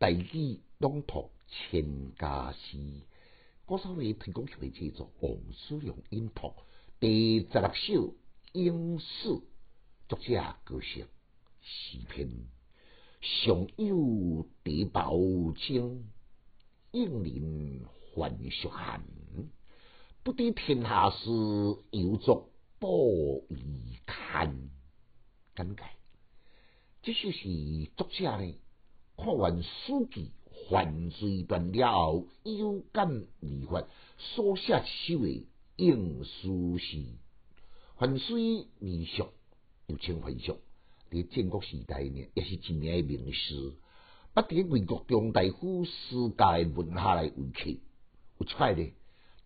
大义朗读千家诗，歌手为推广协会制作，王思良音读第十六首《应试》，作者歌声诗篇，上有地宝经，应人还俗寒，不知天下事，犹作布衣堪。简介，这首是作者呢。看完书记犯罪断了后，有感而发，所写一首的应书诗。犯罪未俗，又称犯俗，伫建国时代呢，也是一名名士。不伫魏国中大夫私家的门下来为客，有出来呢，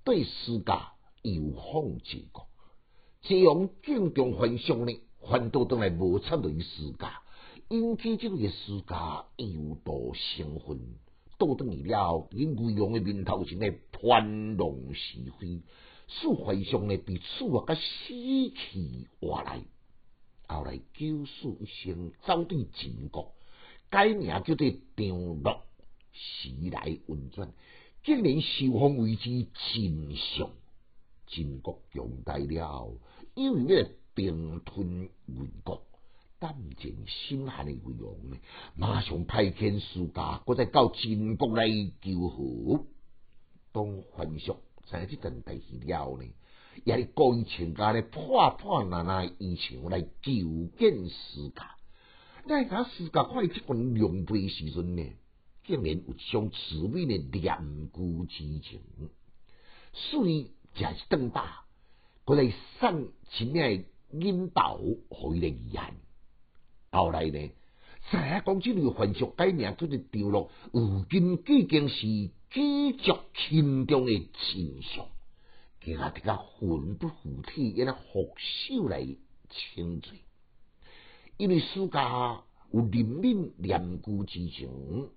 对私家有方结国，这样敬重犯俗呢，反倒倒来无插于私家。引起这个世家有道生愤，倒转去了，因贵阳的面头前咧盘弄是非，使怀上呢被处啊甲死气活来，后来九死一生，走对秦国，改名叫做张乐，时来运转，竟然受封为之秦相，秦国强大了，又要并吞魏国。感情心寒的魏王呢，马上派遣使家，搁再到秦国来求和。当桓术知影这段代志了呢，也是故意请家咧破破烂烂衣裳来求见使家。那家使家看伊即份良配时阵呢，竟然有相慈悲的念故之情，所以就一顿打，过来送前面引导回来言。后来呢，知影讲这个凡俗改名叫做掉落，如今已经是举足轻重的真相，其他这个魂不附体，也来复手来称罪。因为世家有怜悯念故之情，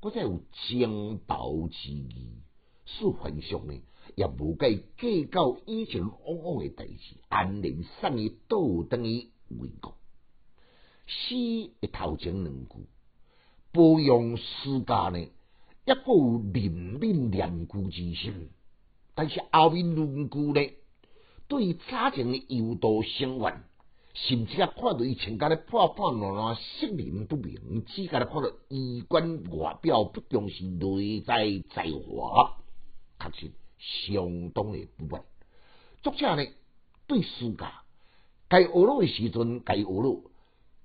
搁再有将报之意，使凡俗呢也无计计较以前往往的代志，安然送伊倒等于为国。诗一头前两句，保养诗家呢，一个有怜悯念故之心，但是后面两句呢，对早前的诱导生活，甚至啊看到伊全家咧破破烂烂，失灵不明，只家咧看到衣冠外表不重视内在才华，确实相当的不满。作者呢，对诗家该学路的时阵该学路。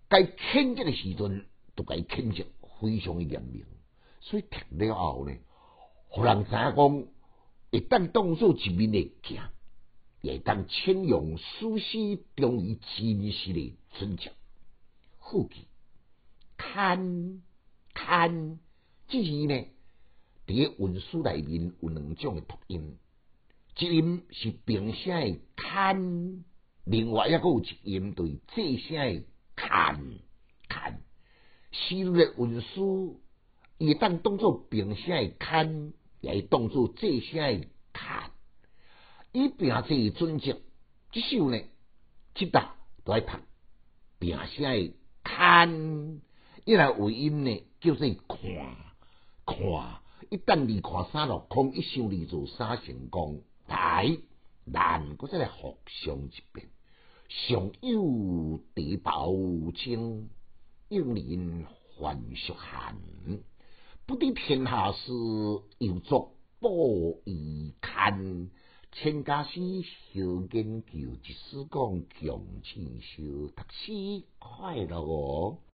该谴责的时阵，都该谴责，非常的严明。所以听了后呢，互人知影讲，一旦当作一面的镜，也当请用书诗中于真实的尊重。后记看看，这是呢，伫文书内面有两种的读音，一音是平声的看，另外一个有一音对这声的。看看，诗的文书，伊当当作平声的看，也当作这声的看。伊平这准则，即首呢，即搭都爱读平声的看，伊来尾音呢叫做看看。一旦二看三落空，一想二做三成功，来难搁再来复上一遍。上有地宝清，应人还俗寒。不知天下事，又作布衣堪。千家诗小研究，一书讲穷尽修，读书快乐哦。